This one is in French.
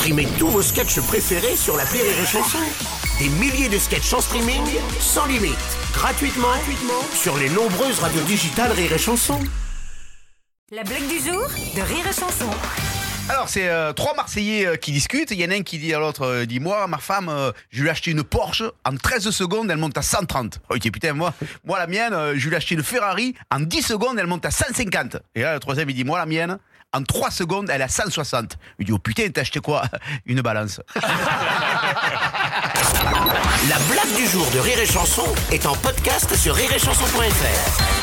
Streamez tous vos sketchs préférés sur la Rire et Chanson. Des milliers de sketchs en streaming, sans limite, gratuitement, gratuitement sur les nombreuses radios digitales Rire et Chanson. La blague du jour de Rire et Chanson. Alors, c'est euh, trois Marseillais euh, qui discutent. Il y en a un qui dit à l'autre, euh, dit Moi, ma femme, euh, je lui ai acheté une Porsche. En 13 secondes, elle monte à 130. Oh, il dit Putain, moi, moi la mienne, euh, je lui ai acheté une Ferrari. En 10 secondes, elle monte à 150. Et là, le troisième, il dit Moi, la mienne, en 3 secondes, elle à 160. Il dit Oh putain, t'as acheté quoi? Une balance. La blague du jour de Rire et Chanson est en podcast sur rireetchanson.fr.